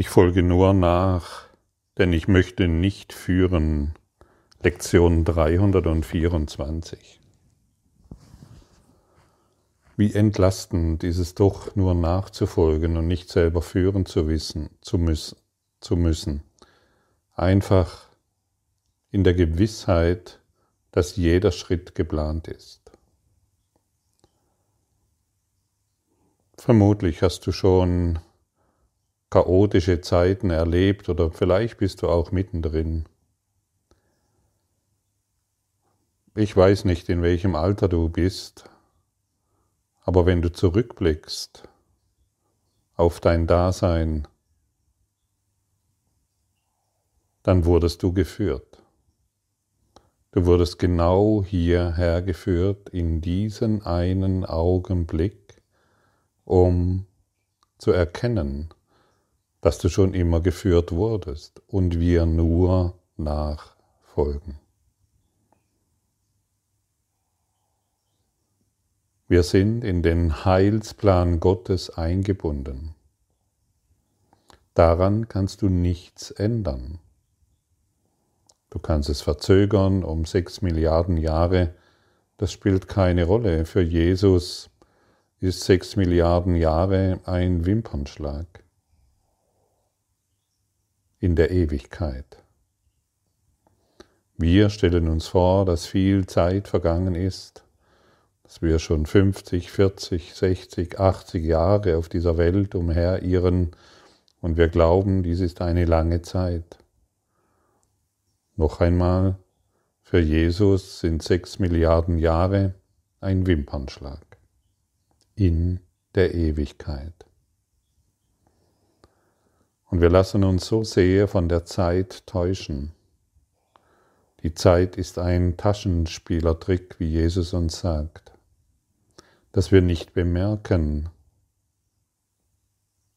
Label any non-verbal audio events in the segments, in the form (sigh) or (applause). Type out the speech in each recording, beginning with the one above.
Ich folge nur nach, denn ich möchte nicht führen. Lektion 324. Wie entlastend ist es doch, nur nachzufolgen und nicht selber führen zu wissen, zu müssen, zu müssen. Einfach in der Gewissheit, dass jeder Schritt geplant ist. Vermutlich hast du schon chaotische Zeiten erlebt oder vielleicht bist du auch mittendrin. Ich weiß nicht, in welchem Alter du bist, aber wenn du zurückblickst auf dein Dasein, dann wurdest du geführt. Du wurdest genau hierher geführt in diesen einen Augenblick, um zu erkennen, dass du schon immer geführt wurdest und wir nur nachfolgen. Wir sind in den Heilsplan Gottes eingebunden. Daran kannst du nichts ändern. Du kannst es verzögern um sechs Milliarden Jahre. Das spielt keine Rolle. Für Jesus ist sechs Milliarden Jahre ein Wimpernschlag in der Ewigkeit. Wir stellen uns vor, dass viel Zeit vergangen ist, dass wir schon 50, 40, 60, 80 Jahre auf dieser Welt umherirren und wir glauben, dies ist eine lange Zeit. Noch einmal, für Jesus sind sechs Milliarden Jahre ein Wimpernschlag in der Ewigkeit. Und wir lassen uns so sehr von der Zeit täuschen. Die Zeit ist ein Taschenspielertrick, wie Jesus uns sagt, dass wir nicht bemerken,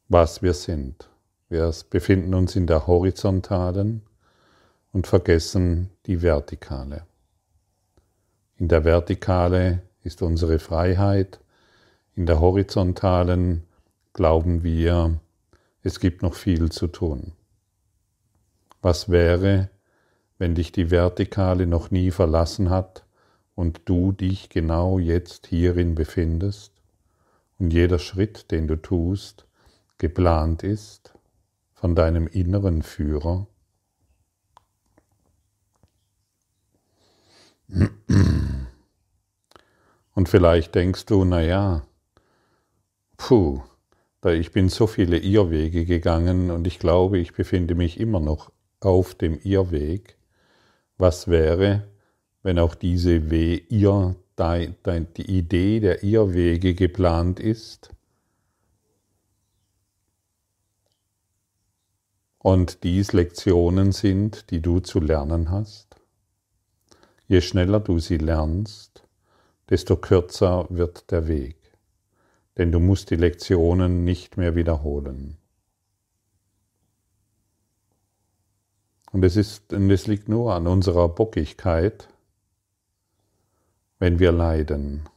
was wir sind. Wir befinden uns in der horizontalen und vergessen die vertikale. In der Vertikale ist unsere Freiheit, in der horizontalen glauben wir, es gibt noch viel zu tun. Was wäre, wenn dich die Vertikale noch nie verlassen hat und du dich genau jetzt hierin befindest und jeder Schritt, den du tust, geplant ist von deinem inneren Führer? Und vielleicht denkst du, na ja, puh, ich bin so viele Irrwege gegangen und ich glaube, ich befinde mich immer noch auf dem Irrweg. Was wäre, wenn auch diese We Irr, die Idee der Irrwege geplant ist? Und dies Lektionen sind, die du zu lernen hast? Je schneller du sie lernst, desto kürzer wird der Weg denn du musst die Lektionen nicht mehr wiederholen. Und es, ist, und es liegt nur an unserer Bockigkeit, wenn wir leiden.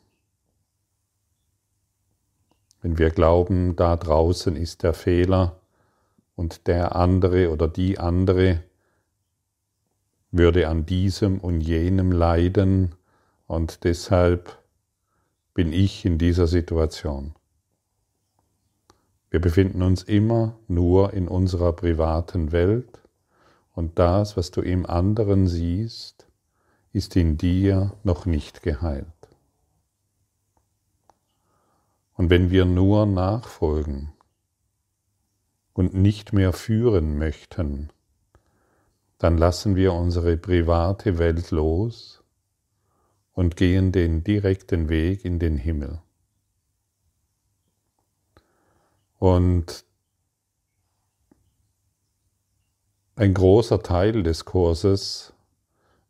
Wenn wir glauben, da draußen ist der Fehler und der andere oder die andere würde an diesem und jenem leiden und deshalb bin ich in dieser Situation. Wir befinden uns immer nur in unserer privaten Welt und das, was du im anderen siehst, ist in dir noch nicht geheilt. Und wenn wir nur nachfolgen und nicht mehr führen möchten, dann lassen wir unsere private Welt los und gehen den direkten Weg in den Himmel. Und ein großer Teil des Kurses,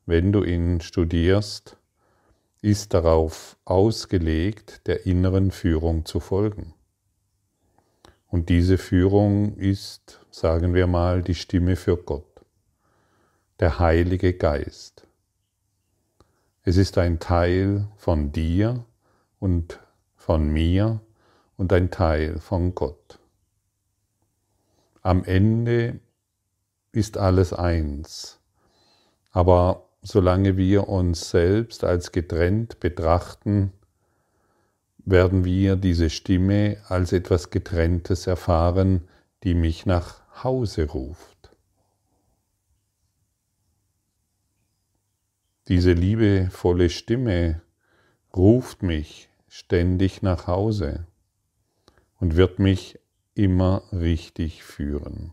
wenn du ihn studierst, ist darauf ausgelegt, der inneren Führung zu folgen. Und diese Führung ist, sagen wir mal, die Stimme für Gott, der Heilige Geist. Es ist ein Teil von dir und von mir und ein Teil von Gott. am Ende ist alles eins. Aber solange wir uns selbst als getrennt betrachten, werden wir diese Stimme als etwas Getrenntes erfahren, die mich nach Hause ruft. Diese liebevolle Stimme ruft mich ständig nach Hause und wird mich immer richtig führen.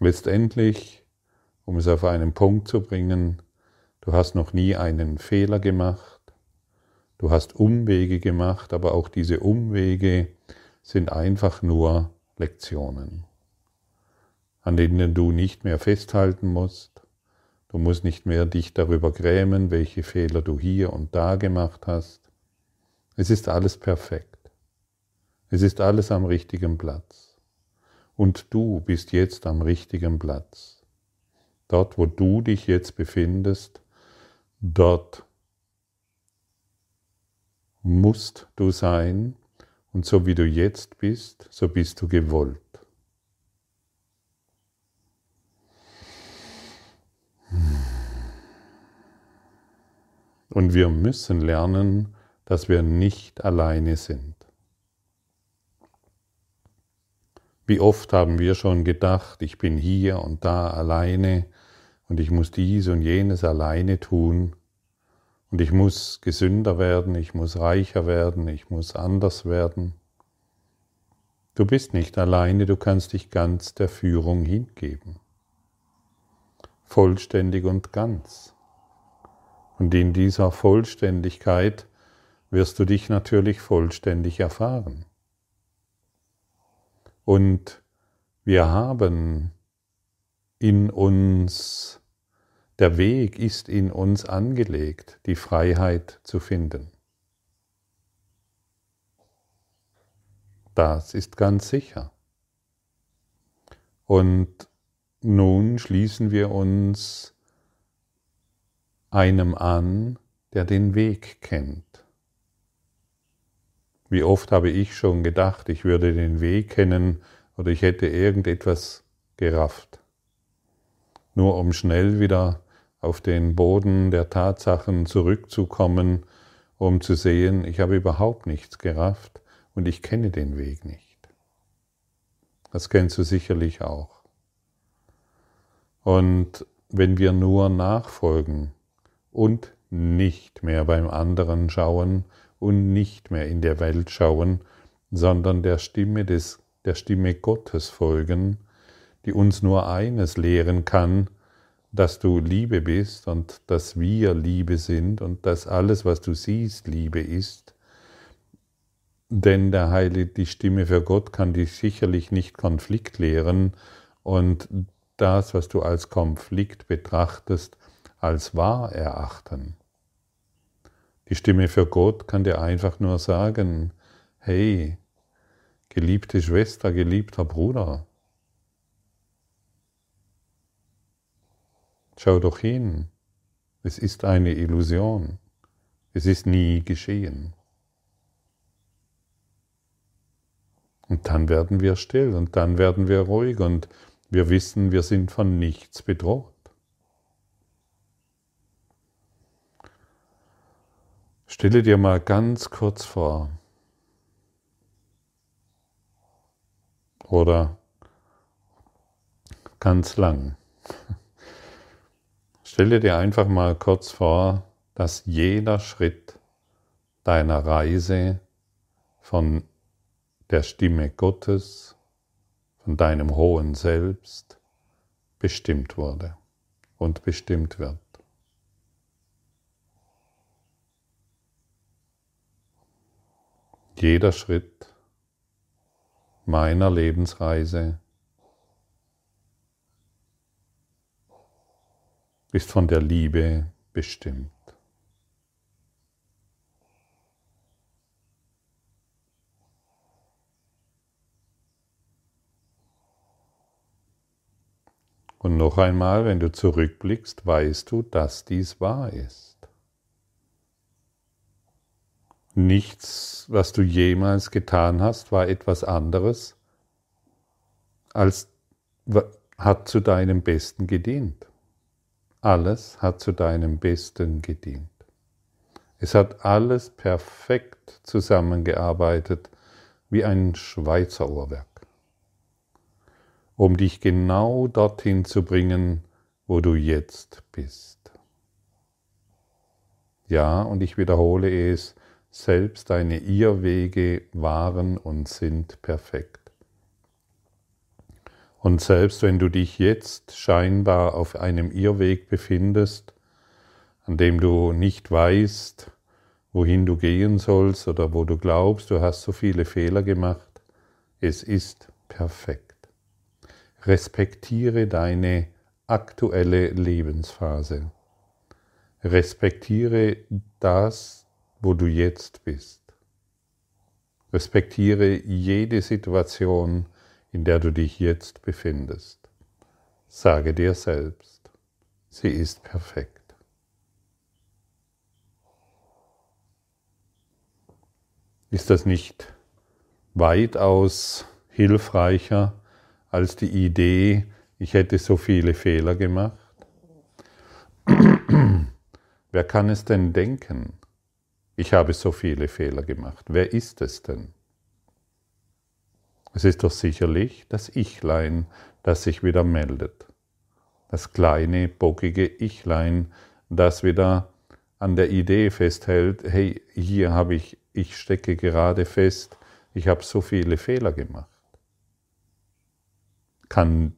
Letztendlich, um es auf einen Punkt zu bringen, du hast noch nie einen Fehler gemacht, Du hast Umwege gemacht, aber auch diese Umwege sind einfach nur Lektionen, an denen du nicht mehr festhalten musst. Du musst nicht mehr dich darüber grämen, welche Fehler du hier und da gemacht hast. Es ist alles perfekt. Es ist alles am richtigen Platz. Und du bist jetzt am richtigen Platz. Dort, wo du dich jetzt befindest, dort musst du sein und so wie du jetzt bist, so bist du gewollt. Und wir müssen lernen, dass wir nicht alleine sind. Wie oft haben wir schon gedacht, ich bin hier und da alleine und ich muss dies und jenes alleine tun. Und ich muss gesünder werden, ich muss reicher werden, ich muss anders werden. Du bist nicht alleine, du kannst dich ganz der Führung hingeben. Vollständig und ganz. Und in dieser Vollständigkeit wirst du dich natürlich vollständig erfahren. Und wir haben in uns der Weg ist in uns angelegt, die Freiheit zu finden. Das ist ganz sicher. Und nun schließen wir uns einem an, der den Weg kennt. Wie oft habe ich schon gedacht, ich würde den Weg kennen oder ich hätte irgendetwas gerafft, nur um schnell wieder auf den Boden der Tatsachen zurückzukommen, um zu sehen, ich habe überhaupt nichts gerafft und ich kenne den Weg nicht. Das kennst du sicherlich auch. Und wenn wir nur nachfolgen und nicht mehr beim anderen schauen und nicht mehr in der Welt schauen, sondern der Stimme des der Stimme Gottes folgen, die uns nur eines lehren kann, dass du Liebe bist und dass wir Liebe sind und dass alles, was du siehst, Liebe ist. Denn der Heilige, die Stimme für Gott kann dich sicherlich nicht Konflikt lehren und das, was du als Konflikt betrachtest, als wahr erachten. Die Stimme für Gott kann dir einfach nur sagen, hey, geliebte Schwester, geliebter Bruder, Schau doch hin, es ist eine Illusion, es ist nie geschehen. Und dann werden wir still und dann werden wir ruhig und wir wissen, wir sind von nichts bedroht. Stelle dir mal ganz kurz vor, oder ganz lang. (laughs) Stelle dir einfach mal kurz vor, dass jeder Schritt deiner Reise von der Stimme Gottes, von deinem hohen Selbst bestimmt wurde und bestimmt wird. Jeder Schritt meiner Lebensreise ist von der Liebe bestimmt. Und noch einmal, wenn du zurückblickst, weißt du, dass dies wahr ist. Nichts, was du jemals getan hast, war etwas anderes als, hat zu deinem Besten gedient. Alles hat zu deinem Besten gedient. Es hat alles perfekt zusammengearbeitet wie ein Schweizer Uhrwerk, um dich genau dorthin zu bringen, wo du jetzt bist. Ja, und ich wiederhole es, selbst deine Irrwege waren und sind perfekt. Und selbst wenn du dich jetzt scheinbar auf einem Irrweg befindest, an dem du nicht weißt, wohin du gehen sollst oder wo du glaubst, du hast so viele Fehler gemacht, es ist perfekt. Respektiere deine aktuelle Lebensphase. Respektiere das, wo du jetzt bist. Respektiere jede Situation, in der du dich jetzt befindest. Sage dir selbst, sie ist perfekt. Ist das nicht weitaus hilfreicher als die Idee, ich hätte so viele Fehler gemacht? (clears throat) Wer kann es denn denken? Ich habe so viele Fehler gemacht. Wer ist es denn? Es ist doch sicherlich das Ichlein, das sich wieder meldet. Das kleine, bockige Ichlein, das wieder an der Idee festhält, hey, hier habe ich, ich stecke gerade fest, ich habe so viele Fehler gemacht. Kann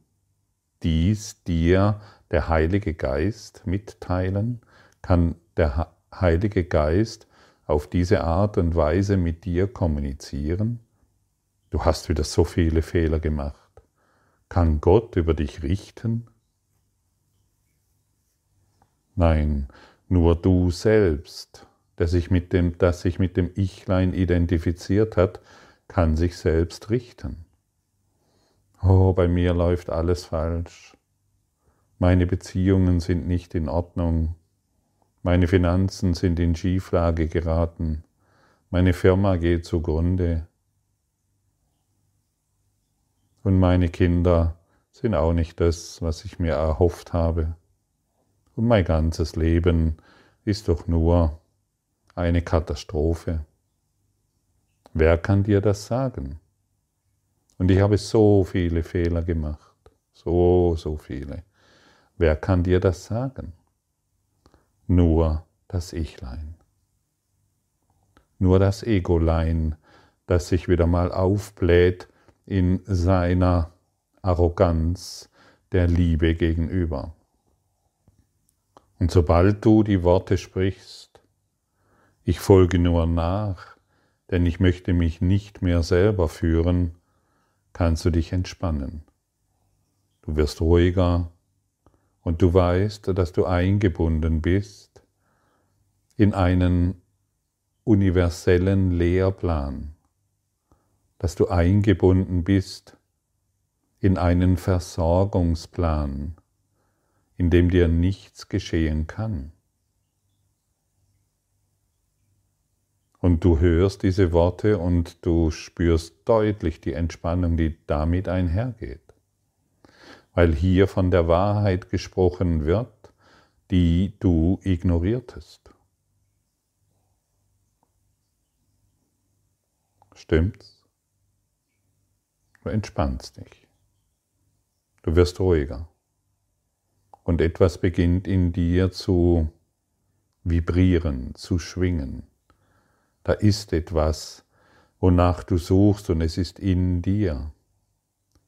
dies dir der Heilige Geist mitteilen? Kann der Heilige Geist auf diese Art und Weise mit dir kommunizieren? Du hast wieder so viele Fehler gemacht. Kann Gott über dich richten? Nein, nur du selbst, der sich mit dem, das sich mit dem Ichlein identifiziert hat, kann sich selbst richten. Oh, bei mir läuft alles falsch. Meine Beziehungen sind nicht in Ordnung. Meine Finanzen sind in Schieflage geraten. Meine Firma geht zugrunde. Und meine Kinder sind auch nicht das, was ich mir erhofft habe. Und mein ganzes Leben ist doch nur eine Katastrophe. Wer kann dir das sagen? Und ich habe so viele Fehler gemacht. So, so viele. Wer kann dir das sagen? Nur das Ichlein. Nur das Egolein, das sich wieder mal aufbläht in seiner Arroganz der Liebe gegenüber. Und sobald du die Worte sprichst, ich folge nur nach, denn ich möchte mich nicht mehr selber führen, kannst du dich entspannen. Du wirst ruhiger, und du weißt, dass du eingebunden bist in einen universellen Lehrplan, dass du eingebunden bist in einen Versorgungsplan, in dem dir nichts geschehen kann. Und du hörst diese Worte und du spürst deutlich die Entspannung, die damit einhergeht weil hier von der Wahrheit gesprochen wird, die du ignoriertest. Stimmt's? Du entspannst dich. Du wirst ruhiger. Und etwas beginnt in dir zu vibrieren, zu schwingen. Da ist etwas, wonach du suchst und es ist in dir.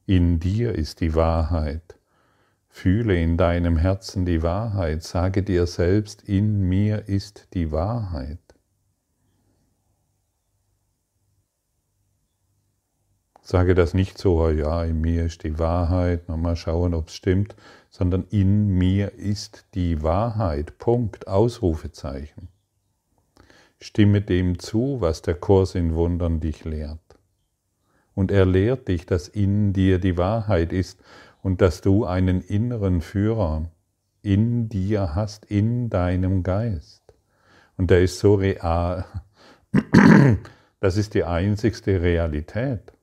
In dir ist die Wahrheit. Fühle in deinem Herzen die Wahrheit. Sage dir selbst, in mir ist die Wahrheit. Sage das nicht so, oh ja, in mir ist die Wahrheit, mal schauen, ob es stimmt, sondern in mir ist die Wahrheit. Punkt, Ausrufezeichen. Stimme dem zu, was der Kurs in Wundern dich lehrt und er lehrt dich, dass in dir die Wahrheit ist und dass du einen inneren Führer in dir hast, in deinem Geist. Und der ist so real. (clears throat) Das ist die einzigste Realität.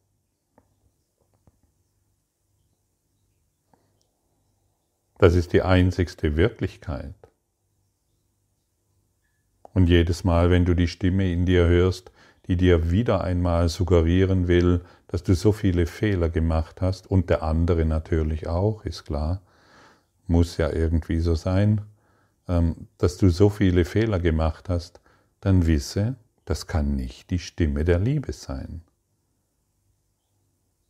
Das ist die einzigste Wirklichkeit. Und jedes Mal, wenn du die Stimme in dir hörst, die dir wieder einmal suggerieren will, dass du so viele Fehler gemacht hast, und der andere natürlich auch, ist klar, muss ja irgendwie so sein, ähm, dass du so viele Fehler gemacht hast, dann wisse, das kann nicht die Stimme der Liebe sein.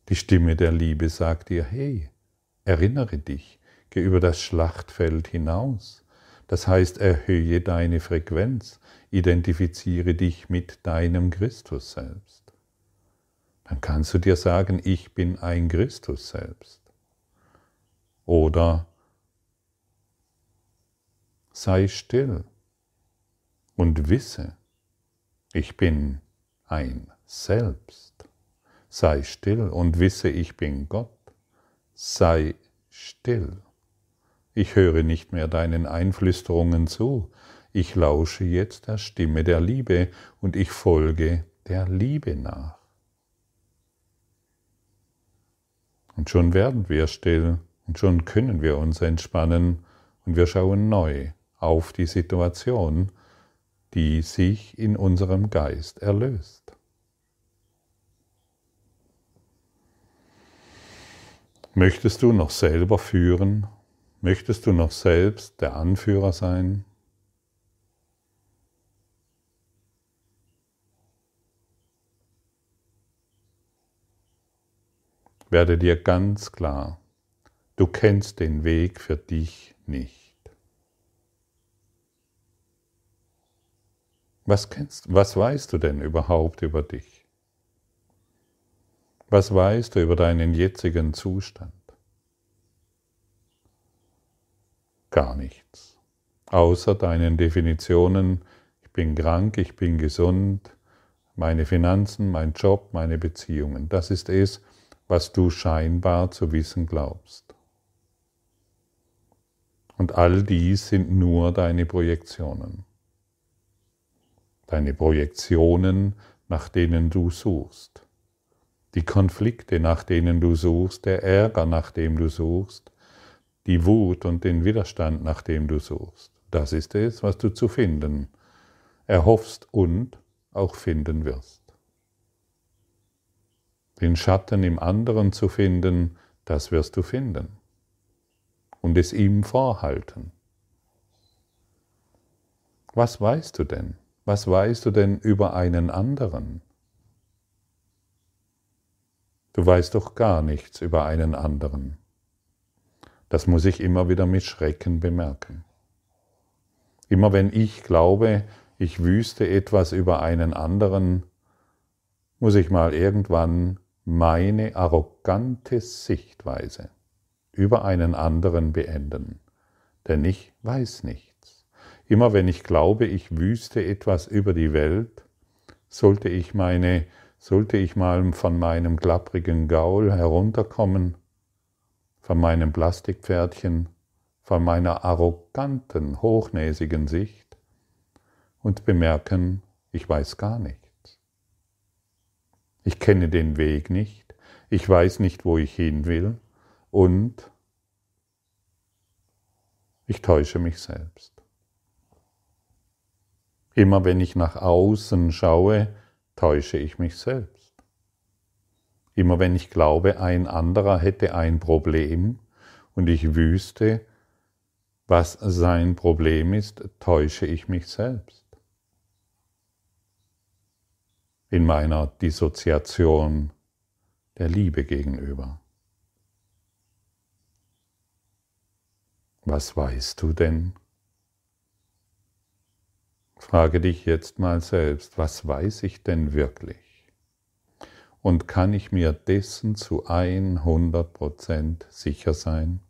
Die Stimme der Liebe sagt dir, hey, erinnere dich, geh über das Schlachtfeld hinaus. Das heißt, erhöhe deine Frequenz, identifiziere dich mit deinem Christus selbst. Dann kannst du dir sagen, ich bin ein Christus selbst. Oder sei still und wisse, ich bin ein Selbst. Sei still und wisse, ich bin Gott. Sei still. Ich höre nicht mehr deinen Einflüsterungen zu. Ich lausche jetzt der Stimme der Liebe und ich folge der Liebe nach. Und schon werden wir still und schon können wir uns entspannen und wir schauen neu auf die Situation, die sich in unserem Geist erlöst. Möchtest du noch selber führen? Möchtest du noch selbst der Anführer sein? Werde dir ganz klar, du kennst den Weg für dich nicht. Was kennst, was weißt du denn überhaupt über dich? Was weißt du über deinen jetzigen Zustand? Gar nichts. Außer deinen Definitionen, ich bin krank, ich bin gesund, meine Finanzen, mein Job, meine Beziehungen. Das ist es, was du scheinbar zu wissen glaubst. Und all dies sind nur deine Projektionen. Deine Projektionen, nach denen du suchst die Konflikte, nach denen du suchst, der Ärger, nach dem du suchst, die Wut und den Widerstand, nach dem du suchst. Das ist es, was du zu finden erhoffst und auch finden wirst. Den Schatten im anderen zu finden, das wirst du finden und es ihm vorhalten. Was weißt du denn? Was weißt du denn über einen anderen? Du weißt doch gar nichts über einen anderen. Das muss ich immer wieder mit Schrecken bemerken. Immer wenn ich glaube, ich wüsste etwas über einen anderen, muss ich mal irgendwann meine arrogante Sichtweise über einen anderen beenden. Denn ich weiß nichts. Immer wenn ich glaube, ich wüsste etwas über die Welt, sollte ich meine sollte ich mal von meinem klapprigen Gaul herunterkommen, von meinem Plastikpferdchen, von meiner arroganten, hochnäsigen Sicht und bemerken, ich weiß gar nichts. Ich kenne den Weg nicht, ich weiß nicht, wo ich hin will und ich täusche mich selbst. Immer wenn ich nach außen schaue, täusche ich mich selbst. Immer wenn ich glaube, ein anderer hätte ein Problem und ich wüsste, was sein Problem ist, täusche ich mich selbst. In meiner Dissoziation der Liebe gegenüber. Was weißt du denn? Frage dich jetzt mal selbst, was weiß ich denn wirklich? Und kann ich mir dessen zu 100% sicher sein?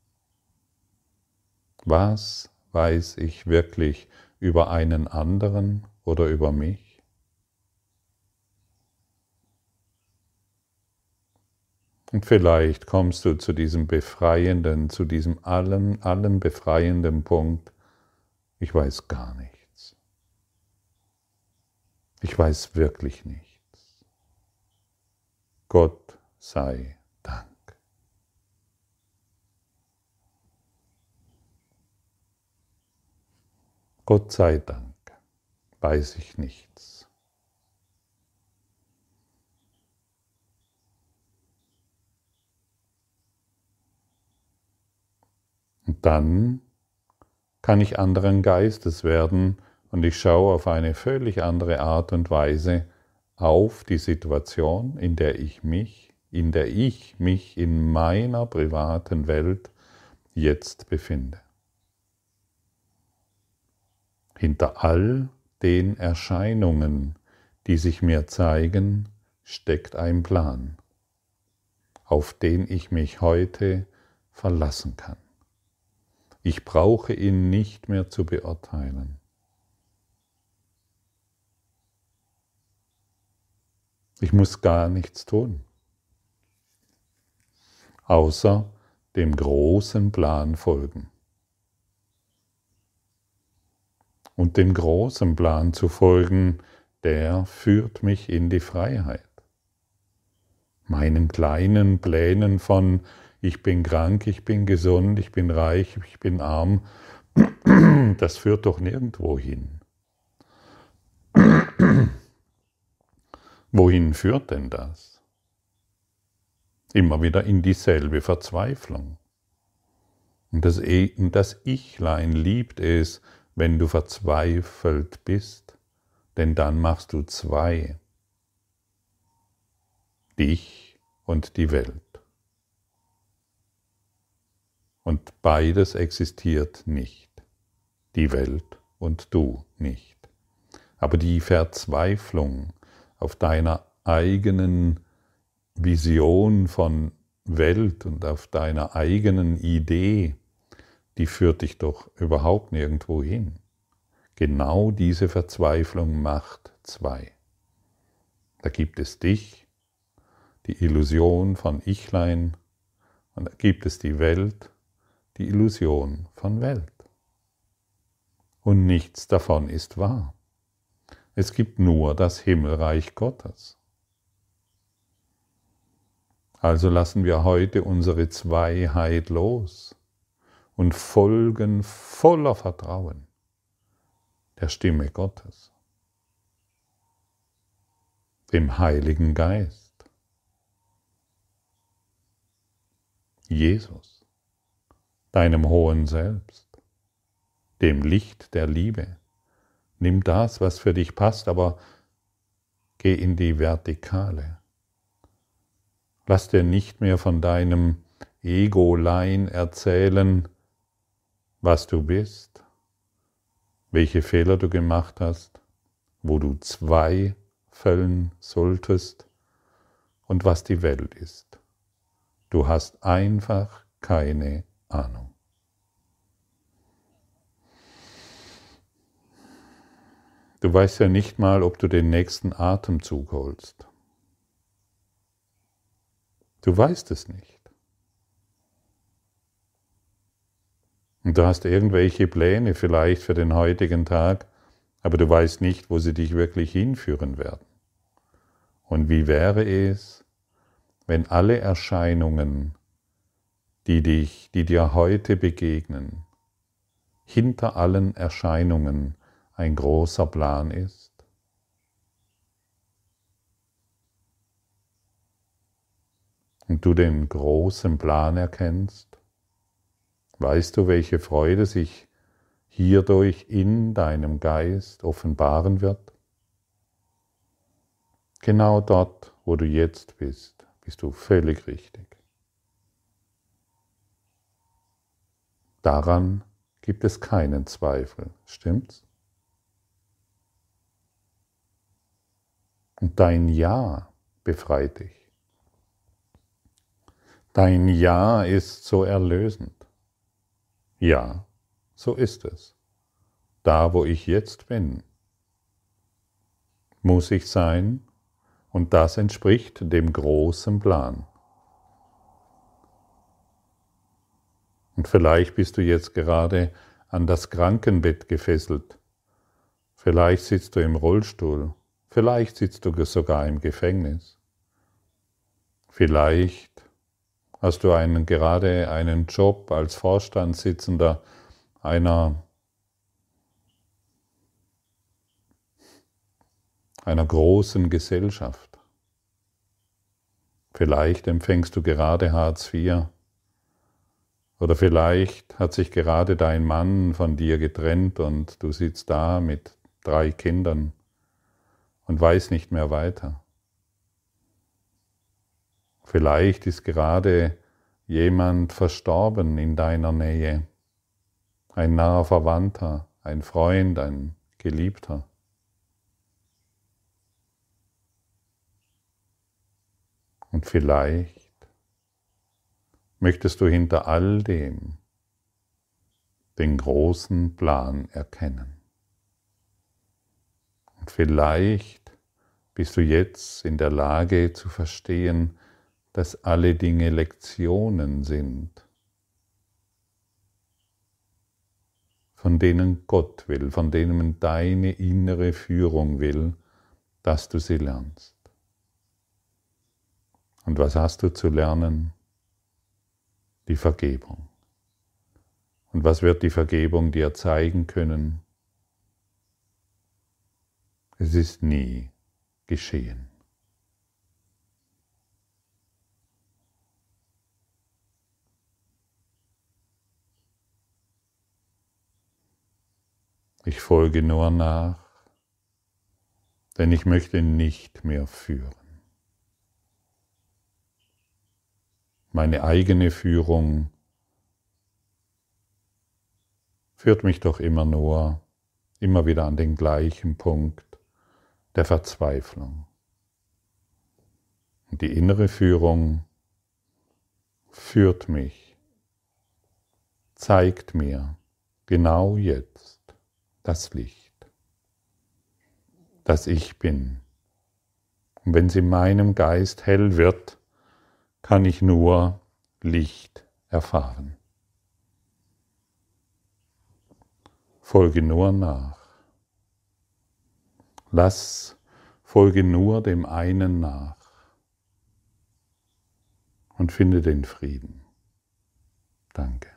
Was weiß ich wirklich über einen anderen oder über mich? Und vielleicht kommst du zu diesem befreienden, zu diesem allem, allem befreienden Punkt, ich weiß gar nichts. Ich weiß wirklich nichts. Gott sei Dank. Gott sei Dank weiß ich nichts. Und dann kann ich anderen Geistes werden und ich schaue auf eine völlig andere Art und Weise auf die Situation, in der ich mich, in der ich mich in meiner privaten Welt jetzt befinde. Hinter all den Erscheinungen, die sich mir zeigen, steckt ein Plan, auf den ich mich heute verlassen kann. Ich brauche ihn nicht mehr zu beurteilen. Ich muss gar nichts tun, außer dem großen Plan folgen. Und dem großen Plan zu folgen, der führt mich in die Freiheit. Meinen kleinen Plänen von ich bin krank, ich bin gesund, ich bin reich, ich bin arm, (clears throat) das führt doch nirgendwo hin. (clears throat) Wohin führt denn das? Immer wieder in dieselbe Verzweiflung. Und das, e das Ichlein liebt es, wenn du verzweifelt bist, denn dann machst du zwei. Dich und die Welt. Und beides existiert nicht. Die Welt und du nicht. Aber die Verzweiflung auf deiner eigenen Vision von Welt und auf deiner eigenen Idee, die führt dich doch überhaupt nirgendwo hin. Genau diese Verzweiflung macht zwei. Da gibt es dich, die Illusion von Ichlein, und da gibt es die Welt, die Illusion von Welt. Und nichts davon ist wahr. Es gibt nur das Himmelreich Gottes. Also lassen wir heute unsere Zweiheit los und folgen voller Vertrauen der Stimme Gottes, dem Heiligen Geist, Jesus deinem hohen Selbst, dem Licht der Liebe. Nimm das, was für dich passt, aber geh in die Vertikale. Lass dir nicht mehr von deinem Ego-Lein erzählen, was du bist, welche Fehler du gemacht hast, wo du zwei fällen solltest und was die Welt ist. Du hast einfach keine Ahnung. Du weißt ja nicht mal, ob du den nächsten Atemzug holst. Du weißt es nicht. Und du hast irgendwelche Pläne vielleicht für den heutigen Tag, aber du weißt nicht, wo sie dich wirklich hinführen werden. Und wie wäre es, wenn alle Erscheinungen die, dich, die dir heute begegnen, hinter allen Erscheinungen ein großer Plan ist? Und du den großen Plan erkennst, weißt du, welche Freude sich hierdurch in deinem Geist offenbaren wird? Genau dort, wo du jetzt bist, bist du völlig richtig. Daran gibt es keinen Zweifel, stimmt's? Und dein Ja befreit dich. Dein Ja ist so erlösend. Ja, so ist es. Da, wo ich jetzt bin, muss ich sein und das entspricht dem großen Plan. Und vielleicht bist du jetzt gerade an das Krankenbett gefesselt. Vielleicht sitzt du im Rollstuhl. Vielleicht sitzt du sogar im Gefängnis. Vielleicht hast du einen, gerade einen Job als Vorstandssitzender einer, einer großen Gesellschaft. Vielleicht empfängst du gerade Hartz IV oder vielleicht hat sich gerade dein Mann von dir getrennt und du sitzt da mit drei Kindern und weißt nicht mehr weiter. Vielleicht ist gerade jemand verstorben in deiner Nähe, ein naher Verwandter, ein Freund, ein Geliebter. Und vielleicht möchtest du hinter all dem den großen Plan erkennen. Und vielleicht bist du jetzt in der Lage zu verstehen, dass alle Dinge Lektionen sind, von denen Gott will, von denen deine innere Führung will, dass du sie lernst. Und was hast du zu lernen? Die Vergebung. Und was wird die Vergebung dir zeigen können? Es ist nie geschehen. Ich folge nur nach, denn ich möchte nicht mehr führen. Meine eigene Führung führt mich doch immer nur, immer wieder an den gleichen Punkt der Verzweiflung. Und die innere Führung führt mich, zeigt mir genau jetzt, das Licht, das ich bin. Und wenn es in meinem Geist hell wird, kann ich nur Licht erfahren. Folge nur nach. Lass, folge nur dem einen nach und finde den Frieden. Danke.